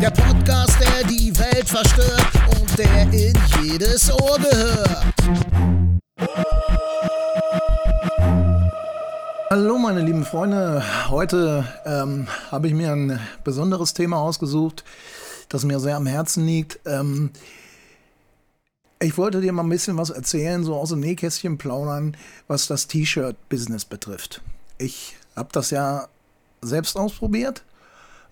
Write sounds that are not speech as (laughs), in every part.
Der Podcast, der die Welt verstört und der in jedes Ohr gehört. Hallo meine lieben Freunde, heute ähm, habe ich mir ein besonderes Thema ausgesucht, das mir sehr am Herzen liegt. Ähm, ich wollte dir mal ein bisschen was erzählen, so aus dem Nähkästchen plaudern, was das T-Shirt-Business betrifft. Ich habe das ja selbst ausprobiert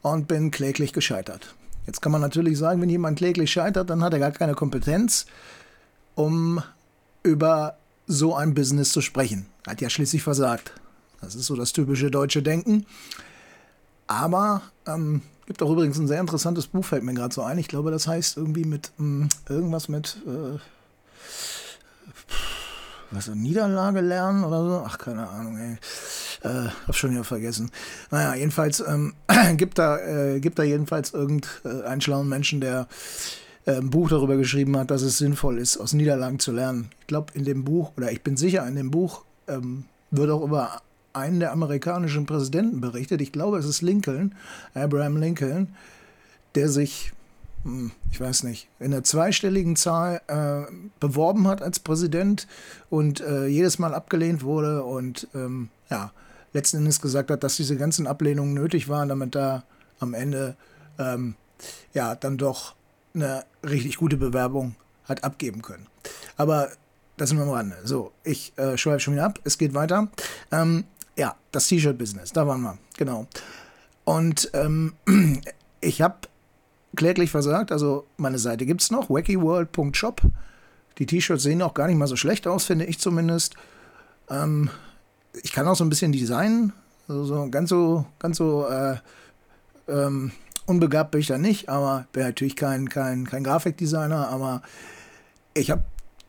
und bin kläglich gescheitert. Jetzt kann man natürlich sagen, wenn jemand kläglich scheitert, dann hat er gar keine Kompetenz, um über so ein Business zu sprechen. Hat ja schließlich versagt. Das ist so das typische deutsche Denken. Aber ähm, gibt auch übrigens ein sehr interessantes Buch, fällt mir gerade so ein. Ich glaube, das heißt irgendwie mit ähm, irgendwas mit äh, was Niederlage lernen oder so. Ach, keine Ahnung, ey. Äh, hab schon wieder vergessen. Naja, jedenfalls ähm, (clears throat) gibt, da, äh, gibt da jedenfalls irgendeinen schlauen Menschen, der äh, ein Buch darüber geschrieben hat, dass es sinnvoll ist, aus Niederlagen zu lernen. Ich glaube, in dem Buch, oder ich bin sicher, in dem Buch ähm, wird auch über einen der amerikanischen Präsidenten berichtet. Ich glaube, es ist Lincoln, Abraham Lincoln, der sich hm, ich weiß nicht, in einer zweistelligen Zahl äh, beworben hat als Präsident und äh, jedes Mal abgelehnt wurde und ähm, ja, letzten Endes gesagt hat, dass diese ganzen Ablehnungen nötig waren, damit da am Ende ähm, ja dann doch eine richtig gute Bewerbung hat abgeben können. Aber das sind wir am Rande. So, ich äh, schweife schon wieder ab. Es geht weiter. Ähm, ja, das T-Shirt-Business, da waren wir, genau. Und ähm, (clears throat) ich habe kläglich versagt, also meine Seite gibt es noch, wackyworld.shop. Die T-Shirts sehen auch gar nicht mal so schlecht aus, finde ich zumindest. Ähm, ich kann auch so ein bisschen designen. Also so ganz so, ganz so äh, ähm, unbegabt bin ich da nicht, aber bin natürlich kein, kein, kein Grafikdesigner, aber ich habe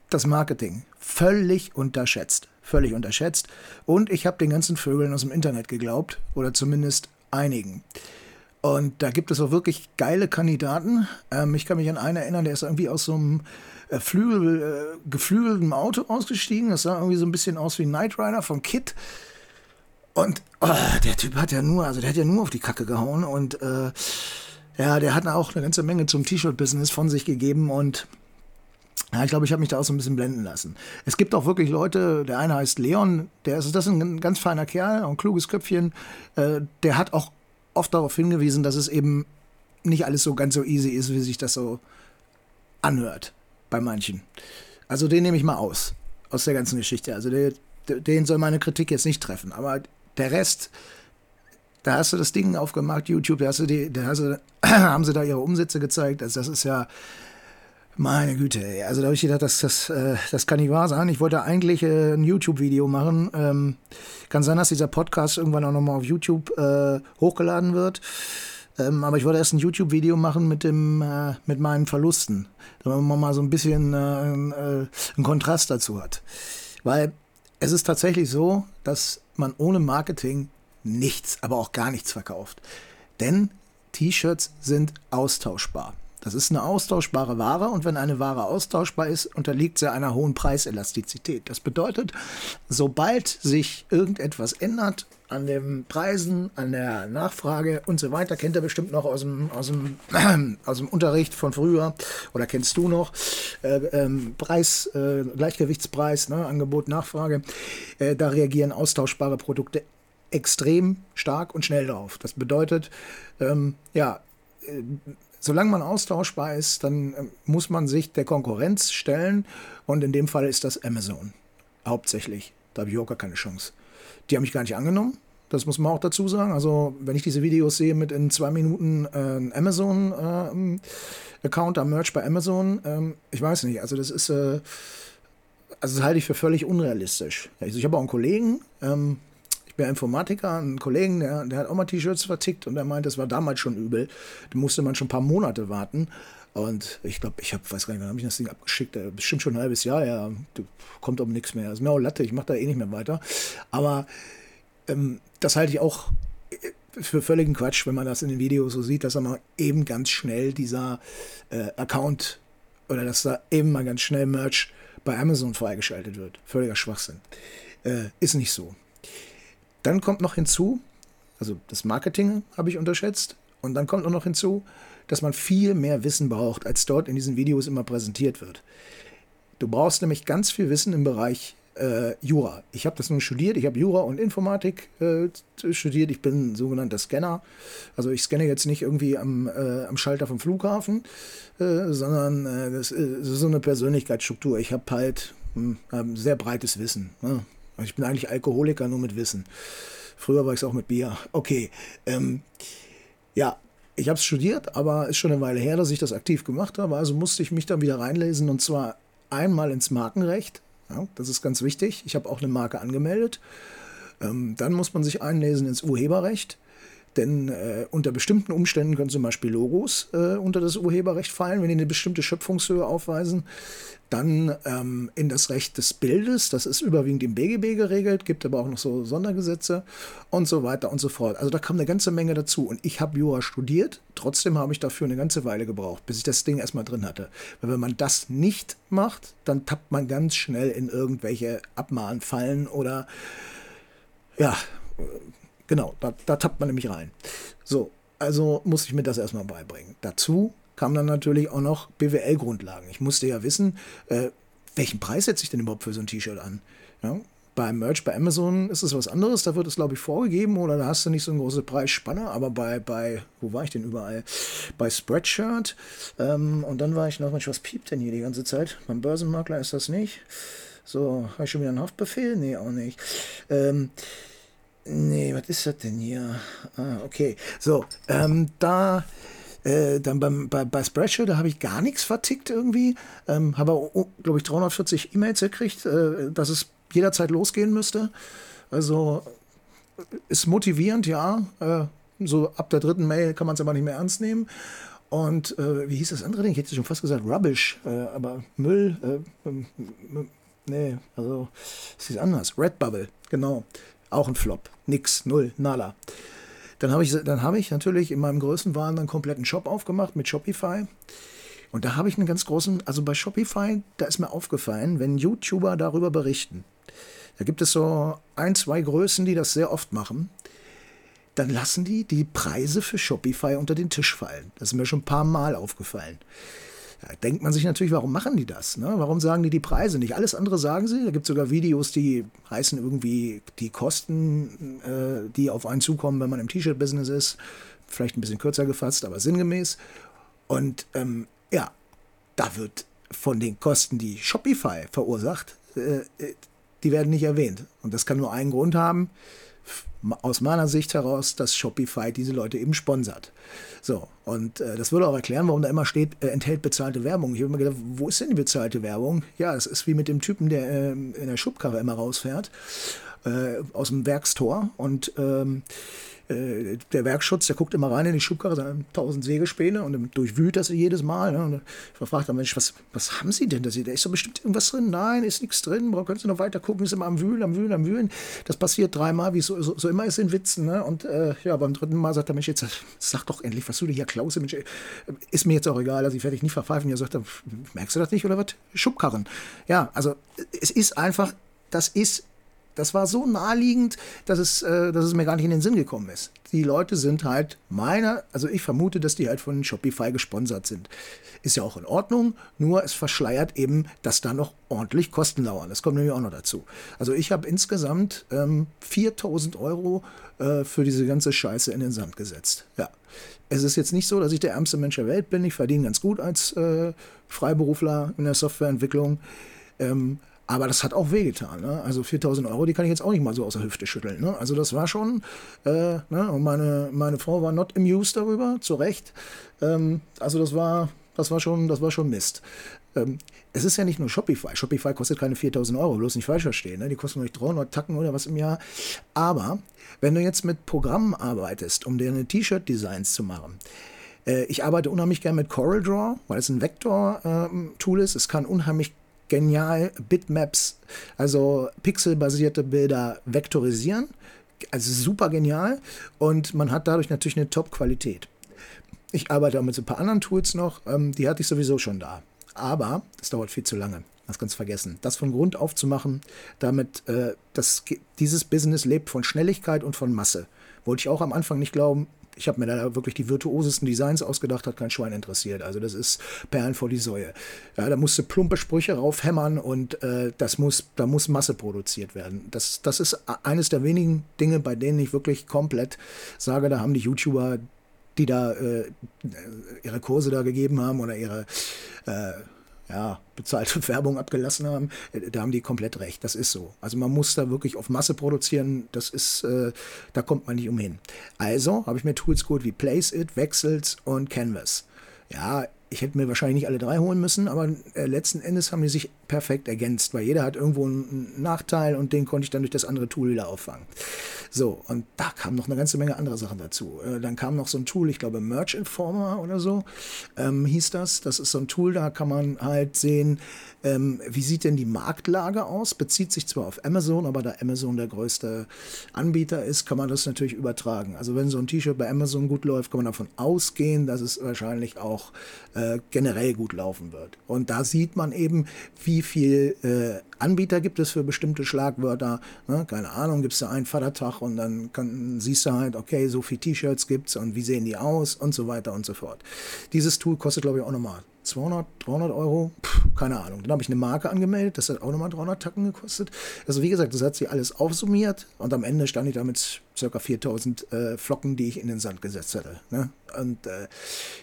das Marketing völlig unterschätzt. Völlig unterschätzt. Und ich habe den ganzen Vögeln aus dem Internet geglaubt, oder zumindest einigen. Und da gibt es auch wirklich geile Kandidaten. Ähm, ich kann mich an einen erinnern, der ist irgendwie aus so einem äh, Flügel, äh, geflügelten Auto ausgestiegen. Das sah irgendwie so ein bisschen aus wie Knight Rider vom Kit. Und oh, der Typ hat ja nur, also der hat ja nur auf die Kacke gehauen und äh, ja, der hat auch eine ganze Menge zum T-Shirt-Business von sich gegeben und ja, ich glaube, ich habe mich da auch so ein bisschen blenden lassen. Es gibt auch wirklich Leute, der eine heißt Leon, der ist, das ist ein ganz feiner Kerl, ein kluges Köpfchen, äh, der hat auch oft darauf hingewiesen, dass es eben nicht alles so ganz so easy ist, wie sich das so anhört bei manchen. Also den nehme ich mal aus, aus der ganzen Geschichte. Also der, den soll meine Kritik jetzt nicht treffen. Aber der Rest, da hast du das Ding aufgemacht, YouTube, da, hast du die, da hast du, (clears throat) haben sie da ihre Umsätze gezeigt. Also das ist ja, meine Güte, also da habe ich gedacht, das, das, äh, das kann nicht wahr sein. Ich wollte eigentlich äh, ein YouTube-Video machen. Ähm, kann sein, dass dieser Podcast irgendwann auch nochmal auf YouTube äh, hochgeladen wird. Ähm, aber ich wollte erst ein YouTube-Video machen mit, dem, äh, mit meinen Verlusten, damit man mal so ein bisschen äh, äh, einen Kontrast dazu hat. Weil es ist tatsächlich so, dass man ohne Marketing nichts, aber auch gar nichts verkauft. Denn T-Shirts sind austauschbar. Das ist eine austauschbare Ware und wenn eine Ware austauschbar ist, unterliegt sie einer hohen Preiselastizität. Das bedeutet, sobald sich irgendetwas ändert an den Preisen, an der Nachfrage und so weiter, kennt ihr bestimmt noch aus dem, aus dem, äh, (clears throat) aus dem Unterricht von früher oder kennst du noch, äh, ähm, Preis, äh, Gleichgewichtspreis, ne, Angebot, Nachfrage, äh, da reagieren austauschbare Produkte extrem stark und schnell drauf. Das bedeutet, ähm, ja, äh, solange man austauschbar ist, dann ähm, muss man sich der Konkurrenz stellen. Und in dem Fall ist das Amazon. Hauptsächlich. Da habe ich auch gar keine Chance. Die haben mich gar nicht angenommen. Das muss man auch dazu sagen. Also, wenn ich diese Videos sehe mit in zwei Minuten äh, Amazon-Account, äh, am Merch bei Amazon, ähm, ich weiß nicht. Also, das ist, äh, also das halte ich für völlig unrealistisch. Also, ich habe auch einen Kollegen, ähm, bin Informatiker, einen Kollegen, der, der hat auch mal T-Shirts vertickt und der meint, das war damals schon übel. Da musste man schon ein paar Monate warten. Und ich glaube, ich habe, weiß gar nicht, wann habe ich das Ding abgeschickt? Äh, bestimmt schon ein halbes Jahr, ja. Kommt um nichts mehr. Ist mir auch Latte, ich mache da eh nicht mehr weiter. Aber ähm, das halte ich auch äh, für völligen Quatsch, wenn man das in den Videos so sieht, dass da mal eben ganz schnell dieser äh, Account oder dass da eben mal ganz schnell Merch bei Amazon freigeschaltet wird. Völliger Schwachsinn. Äh, ist nicht so. Dann kommt noch hinzu, also das Marketing habe ich unterschätzt Und dann kommt noch hinzu, dass man viel mehr Wissen braucht, als dort in diesen Videos immer präsentiert wird. Du brauchst nämlich ganz viel Wissen im Bereich äh, Jura. Ich habe das nun studiert, ich habe Jura und Informatik äh, studiert. Ich bin ein sogenannter Scanner. Also ich scanne jetzt nicht irgendwie am, äh, am Schalter vom Flughafen, äh, sondern äh, das, ist so eine Persönlichkeitsstruktur. Ich habe halt hm, ein sehr breites Wissen. Ne? Also ich bin eigentlich Alkoholiker nur mit Wissen. Früher war ich es auch mit Bier. Okay. Ähm, ja, ich habe es studiert, aber ist schon eine Weile her, dass ich das aktiv gemacht habe. Also musste ich mich dann wieder reinlesen und zwar einmal ins Markenrecht. Ja, das ist ganz wichtig. Ich habe auch eine Marke angemeldet. Ähm, dann muss man sich einlesen ins Urheberrecht. Denn äh, unter bestimmten Umständen können zum Beispiel Logos äh, unter das Urheberrecht fallen, wenn die eine bestimmte Schöpfungshöhe aufweisen. Dann ähm, in das Recht des Bildes, das ist überwiegend im BGB geregelt, gibt aber auch noch so Sondergesetze und so weiter und so fort. Also da kam eine ganze Menge dazu. Und ich habe Jura studiert, trotzdem habe ich dafür eine ganze Weile gebraucht, bis ich das Ding erstmal drin hatte. Weil wenn man das nicht macht, dann tappt man ganz schnell in irgendwelche Abmahnfallen oder ja, Genau, da, da tappt man nämlich rein. So, also musste ich mir das erstmal beibringen. Dazu kamen dann natürlich auch noch BWL-Grundlagen. Ich musste ja wissen, äh, welchen Preis setze ich denn überhaupt für so ein T-Shirt an? Ja? Beim Merch bei Amazon ist es was anderes, da wird es, glaube ich, vorgegeben oder da hast du nicht so eine große Preisspanne, aber bei, bei wo war ich denn überall? Bei Spreadshirt ähm, und dann war ich noch, Mensch, was piept denn hier die ganze Zeit? Beim Börsenmakler ist das nicht. So, habe ich schon wieder einen Haftbefehl? Nee, auch nicht. Ähm, Nee, was ist das denn hier? Ah, okay. So, ähm, da, äh, dann beim, bei, bei Spreadshirt, da habe ich gar nichts vertickt irgendwie. Ähm, habe, oh, glaube ich, 340 E-Mails gekriegt, äh, dass es jederzeit losgehen müsste. Also ist motivierend, ja. Äh, so ab der dritten Mail kann man es aber nicht mehr ernst nehmen. Und äh, wie hieß das andere Ding? Ich hätte schon fast gesagt Rubbish, äh, aber Müll, äh, nee, also es ist anders. Redbubble, genau. Auch ein Flop. Nix, null, nala. Dann habe ich, hab ich natürlich in meinem Größenwahn einen kompletten Shop aufgemacht mit Shopify. Und da habe ich einen ganz großen, also bei Shopify, da ist mir aufgefallen, wenn YouTuber darüber berichten, da gibt es so ein, zwei Größen, die das sehr oft machen, dann lassen die die Preise für Shopify unter den Tisch fallen. Das ist mir schon ein paar Mal aufgefallen. Da denkt man sich natürlich, warum machen die das? Ne? Warum sagen die die Preise nicht? Alles andere sagen sie. Da gibt es sogar Videos, die heißen irgendwie die Kosten, äh, die auf einen zukommen, wenn man im T-Shirt-Business ist. Vielleicht ein bisschen kürzer gefasst, aber sinngemäß. Und ähm, ja, da wird von den Kosten, die Shopify verursacht, äh, äh die werden nicht erwähnt. Und das kann nur einen Grund haben aus meiner Sicht heraus, dass Shopify diese Leute eben sponsert. So, und äh, das würde auch erklären, warum da immer steht, äh, enthält bezahlte Werbung. Ich habe mir gedacht, wo ist denn die bezahlte Werbung? Ja, das ist wie mit dem Typen, der äh, in der Schubkarre immer rausfährt, äh, aus dem Werkstor und ähm, äh, der Werkschutz, der guckt immer rein in die Schubkarre, sind tausend Sägespäne und durchwühlt das jedes Mal. Ne? Und ich frage dann, Mensch, was, was haben Sie denn? Da ist doch bestimmt irgendwas drin. Nein, ist nichts drin. Boah, können Sie noch weiter gucken? Ist immer am Wühlen, am Wühlen, am Wühlen. Das passiert dreimal, wie es so, so, so, immer ist in Witzen. Ne? Und äh, ja, beim dritten Mal sagt er, Mensch, jetzt sag doch endlich, was du dir hier klaust. Mensch, ist mir jetzt auch egal, also ich werde dich nicht verpfeifen. Ja, sagt er, merkst du das nicht oder was? Schubkarren. Ja, also es ist einfach, das ist das war so naheliegend, dass es, äh, dass es mir gar nicht in den Sinn gekommen ist. Die Leute sind halt meiner, also ich vermute, dass die halt von Shopify gesponsert sind. Ist ja auch in Ordnung, nur es verschleiert eben, dass da noch ordentlich Kosten lauern. Das kommt nämlich auch noch dazu. Also ich habe insgesamt ähm, 4000 Euro äh, für diese ganze Scheiße in den Sand gesetzt. Ja. Es ist jetzt nicht so, dass ich der ärmste Mensch der Welt bin. Ich verdiene ganz gut als äh, Freiberufler in der Softwareentwicklung. Ähm, aber das hat auch wehgetan. Ne? Also 4000 Euro, die kann ich jetzt auch nicht mal so aus der Hüfte schütteln. Ne? Also das war schon, äh, ne? und meine, meine Frau war not amused darüber, zu Recht. Ähm, also das war, das war schon, das war schon Mist. Ähm, es ist ja nicht nur Shopify. Shopify kostet keine 4000 Euro, bloß nicht falsch verstehen. Ne? Die kosten nur 300 Tacken oder was im Jahr. Aber wenn du jetzt mit Programmen arbeitest, um dir eine T-Shirt-Designs zu machen, äh, ich arbeite unheimlich gerne mit CorelDRAW, weil es ein Vektor-Tool ähm, ist. Es kann unheimlich genial Bitmaps, also pixelbasierte Bilder vektorisieren. Also super genial und man hat dadurch natürlich eine Top-Qualität. Ich arbeite auch mit so ein paar anderen Tools noch, ähm, die hatte ich sowieso schon da. Aber das dauert viel zu lange. Das ganz vergessen. Das von Grund auf zu machen, damit äh, das, dieses Business lebt von Schnelligkeit und von Masse. Wollte ich auch am Anfang nicht glauben, Ich habe mir da wirklich die virtuosesten Designs ausgedacht, hat kein Schwein interessiert. Also das ist Perlen vor die Säue. Ja, da musste plumpe Sprüche raufhämmern und äh, das muss, da muss Masse produziert werden. Das, das ist eines der wenigen Dinge, bei denen ich wirklich komplett sage, da haben die YouTuber, die da äh, ihre Kurse da gegeben haben oder ihre äh, ja, bezahlte (laughs) Werbung abgelassen haben, äh, da haben die komplett recht. Das ist so. Also man muss da wirklich auf Masse produzieren. Das ist, äh, da kommt man nicht umhin. Also habe ich mir Tools geholt wie Place It, Wechsels und Canvas. Ja, ich hätte mir wahrscheinlich nicht alle drei holen müssen, aber äh, letzten Endes haben die sich perfekt ergänzt, weil jeder hat irgendwo einen Nachteil und den konnte ich dann durch das andere Tool wieder auffangen. So, und da kam noch eine ganze Menge andere Sachen dazu. Äh, dann kam noch so ein Tool, ich glaube Merch Informer oder so ähm, hieß das. Das ist so ein Tool, da kann man halt sehen, ähm, wie sieht denn die Marktlage aus? Bezieht sich zwar auf Amazon, aber da Amazon der größte Anbieter ist, kann man das natürlich übertragen. Also wenn so ein T-Shirt bei Amazon gut läuft, kann man davon ausgehen, dass es wahrscheinlich auch äh, generell gut laufen wird. Und da sieht man eben, wie viel äh, Anbieter gibt es für bestimmte Schlagwörter. Ne? Keine Ahnung, gibt es da einen Vatertag und dann kann, siehst du halt, okay, so viele T-Shirts gibt es und wie sehen die aus und so weiter und so fort. Dieses Tool kostet, glaube ich, auch nochmal 200, 300 Euro, Puh, keine Ahnung. Dann habe ich eine Marke angemeldet, das hat auch nochmal 300 Tacken gekostet. Also wie gesagt, das hat sich alles aufsummiert und am Ende stand ich da mit ca. 4000 äh, Flocken, die ich in den Sand gesetzt hatte. Ne? Und äh,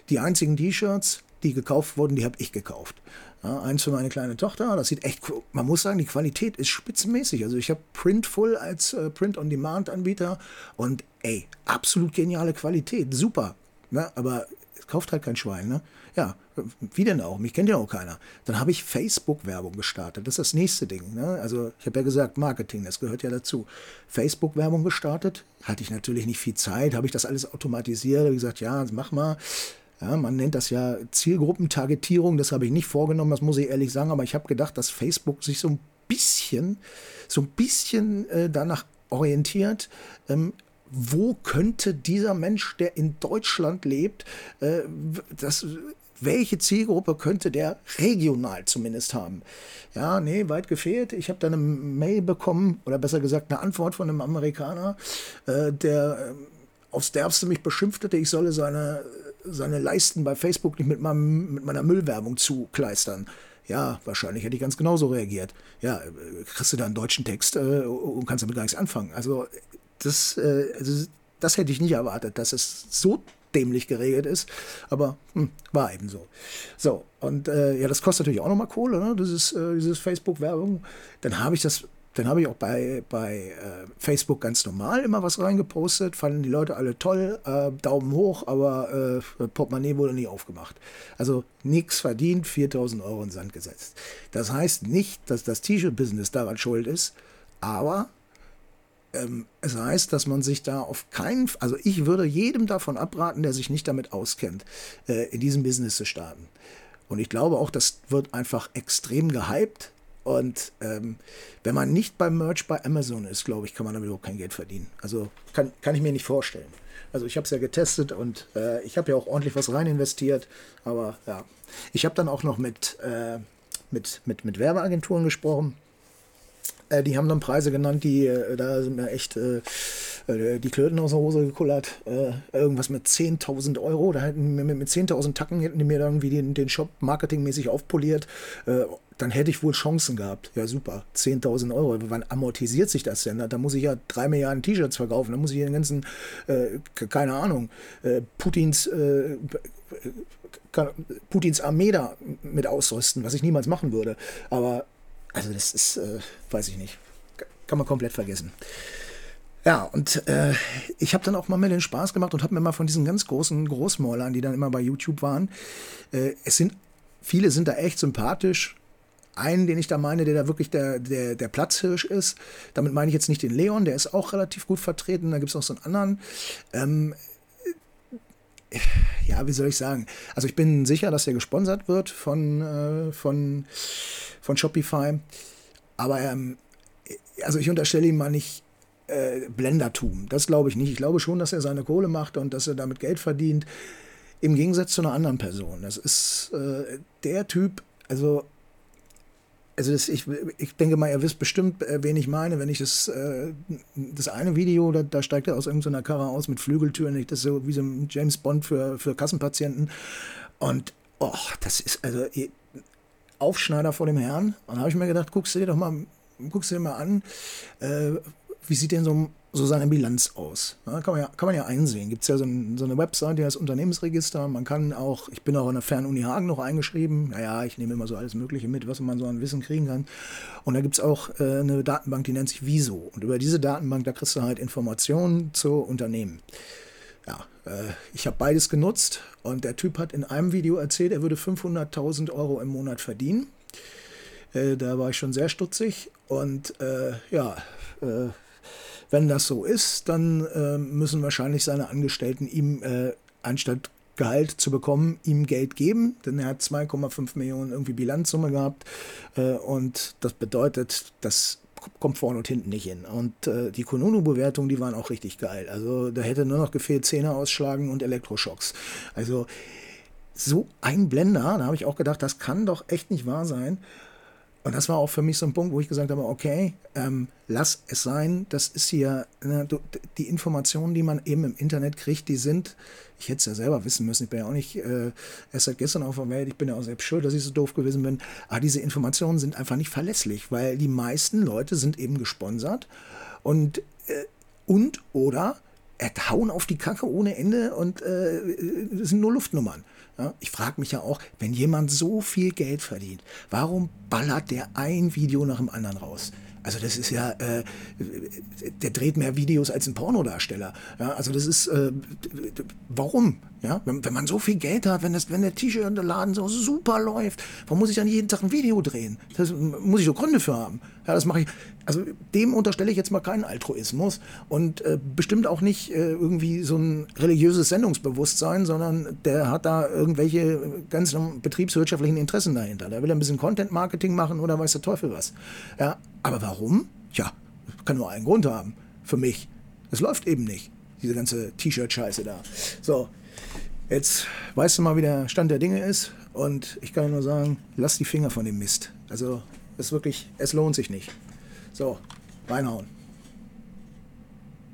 die einzigen T-Shirts, die gekauft wurden, die habe ich gekauft. Ja, eins für meine kleine Tochter, das sieht echt, man muss sagen, die Qualität ist spitzenmäßig. Also ich habe Printful als äh, Print-on-Demand-Anbieter und ey, absolut geniale Qualität, super. Ne? Aber es kauft halt kein Schwein. Ne? Ja, wie denn auch? Mich kennt ja auch keiner. Dann habe ich Facebook-Werbung gestartet. Das ist das nächste Ding. Ne? Also ich habe ja gesagt, Marketing, das gehört ja dazu. Facebook-Werbung gestartet. Hatte ich natürlich nicht viel Zeit. Habe ich das alles automatisiert. Habe gesagt, ja, mach mal. Ja, man nennt das ja Zielgruppentargetierung. Das habe ich nicht vorgenommen, das muss ich ehrlich sagen. Aber ich habe gedacht, dass Facebook sich so ein bisschen, so ein bisschen äh, danach orientiert, ähm, wo könnte dieser Mensch, der in Deutschland lebt, äh, das welche Zielgruppe könnte der regional zumindest haben? Ja, nee, weit gefehlt. Ich habe dann eine Mail bekommen, oder besser gesagt eine Antwort von einem Amerikaner, äh, der äh, aufs Derbste mich beschimpfte, ich solle seine, seine Leisten bei Facebook nicht mit, meinem, mit meiner Müllwerbung zukleistern. Ja, wahrscheinlich hätte ich ganz genauso reagiert. Ja, äh, kriegst du da einen deutschen Text äh, und kannst damit gar nichts anfangen. Also das, äh, also das hätte ich nicht erwartet, dass es so dämlich geregelt ist. Aber hm, war eben so. So, und äh, ja, das kostet natürlich auch nochmal Kohle, ne? Ist äh, dieses Facebook-Werbung. Dann habe ich das, dann habe ich auch bei, bei äh, Facebook ganz normal immer was reingepostet. Fanden die Leute alle toll, äh, Daumen hoch, aber äh, Portemonnaie wurde nie aufgemacht. Also nichts verdient, 4000 Euro in Sand gesetzt. Das heißt nicht, dass das T-Shirt-Business daran schuld ist, aber ähm, es heißt, dass man sich da auf keinen, also ich würde jedem davon abraten, der sich nicht damit auskennt, äh, in diesem Business zu starten. Und ich glaube auch, das wird einfach extrem gehypt. Und ähm, wenn man nicht beim Merch bei Amazon ist, glaube ich, kann man damit auch kein Geld verdienen. Also kann, kann ich mir nicht vorstellen. Also ich habe es ja getestet und äh, ich habe ja auch ordentlich was rein investiert. Aber ja, ich habe dann auch noch mit, äh, mit, mit, mit Werbeagenturen gesprochen äh, die haben dann Preise genannt, die, äh, da sind mir echt äh, äh, die Klöten aus der Hose gekullert. Äh, irgendwas mit 10.000 Euro. Da hätten mit, mit 10.000 Tacken hätten die mir irgendwie den, den Shop marketingmäßig aufpoliert. Äh, dann hätte ich wohl Chancen gehabt. Ja, super. 10.000 Euro. Wann amortisiert sich das denn? Da muss ich ja drei Milliarden T-Shirts verkaufen. Da muss ich den ganzen, keine Ahnung, Putins Putins Armee da mit ausrüsten, was ich niemals machen würde. Aber also das ist, äh, weiß ich nicht, kann man komplett vergessen. Ja, und äh, ich habe dann auch mal mir den Spaß gemacht und habe mir mal von diesen ganz großen Großmäulern, die dann immer bei YouTube waren, äh, es sind, viele sind da echt sympathisch. Einen, den ich da meine, der da wirklich der, der, der Platzhirsch ist. Damit meine ich jetzt nicht den Leon, der ist auch relativ gut vertreten. Da gibt es noch so einen anderen. Ähm, ja, wie soll ich sagen? Also ich bin sicher, dass er gesponsert wird von, äh, von von Shopify. Aber ähm, also ich unterstelle ihm mal nicht äh, Blendertum. Das glaube ich nicht. Ich glaube schon, dass er seine Kohle macht und dass er damit Geld verdient. Im Gegensatz zu einer anderen Person. Das ist äh, der Typ, also also das, ich, ich denke mal, ihr wisst bestimmt, äh, wen ich meine, wenn ich das, äh, das eine Video, da, da steigt er aus irgendeiner Karre aus mit Flügeltüren, das ist so wie so ein James Bond für, für Kassenpatienten. Und, oh, das ist also Aufschneider vor dem Herrn. Und da habe ich mir gedacht, guckst du dir doch mal, guckst du dir mal an, äh, wie sieht denn so, so seine Bilanz aus? Ja, kann, man ja, kann man ja einsehen. Gibt es ja so, ein, so, eine Website, die heißt Unternehmensregister. Man kann auch, ich bin auch an der Fernuni Hagen noch eingeschrieben. Naja, ich nehme immer so alles Mögliche mit, was man so an Wissen kriegen kann. Und da gibt es auch äh, eine Datenbank, die nennt sich Viso. Und über diese Datenbank, da kriegst du halt Informationen zu Unternehmen. Ja, äh, ich habe beides genutzt und der Typ hat in einem Video erzählt, er würde 500.000 Euro im Monat verdienen. Äh, da war ich schon sehr stutzig und äh, ja, äh, wenn das so ist, dann äh, müssen wahrscheinlich seine Angestellten ihm äh, anstatt Gehalt zu bekommen, ihm Geld geben, denn er hat 2,5 Millionen irgendwie Bilanzsumme gehabt äh, und das bedeutet, das kommt vorne und hinten nicht hin. Und äh, die Konono-Bewertungen, die waren auch richtig geil. Also da hätte nur noch gefehlt Zähne ausschlagen und Elektroschocks. Also so ein Blender, da habe ich auch gedacht, das kann doch echt nicht wahr sein. Und das war auch für mich so ein Punkt, wo ich gesagt habe, okay, ähm, lass es sein. Das ist hier, ne, die Informationen, die man eben im Internet kriegt, die sind, ich hätte es ja selber wissen müssen, ich bin ja auch nicht äh, erst seit gestern auf der Welt, ich bin ja auch selbst schuld, dass ich so doof gewesen bin. Aber diese Informationen sind einfach nicht verlässlich, weil die meisten Leute sind eben gesponsert und, äh, und oder hauen auf die Kacke ohne Ende und äh, sind nur Luftnummern. Ja, ich frage mich ja auch, wenn jemand so viel Geld verdient, warum ballert der ein Video nach dem anderen raus? Also das ist ja, äh, der dreht mehr Videos als ein Pornodarsteller. Ja, also das ist, äh, warum? Ja, wenn, wenn, man so viel Geld hat, wenn, das, wenn der T-Shirt und der Laden so super läuft, warum muss ich dann jeden Tag ein Video drehen? Das muss ich doch Gründe für haben. Ja, das mache ich. Also dem unterstelle ich jetzt mal keinen Altruismus und äh, bestimmt auch nicht äh, irgendwie so ein religiöses Sendungsbewusstsein, sondern der hat da irgendwelche ganz betriebswirtschaftlichen Interessen dahinter. Der will ein bisschen Content-Marketing machen oder weiß der Teufel was. Ja, aber warum? Ja, kann nur einen Grund haben. Für mich. Es läuft eben nicht. Diese ganze T-Shirt-Scheiße da. So, jetzt weißt du mal, wie der Stand der Dinge ist. Und ich kann nur sagen, lass die Finger von dem Mist. Also, es wirklich, es lohnt sich nicht. So, reinhauen.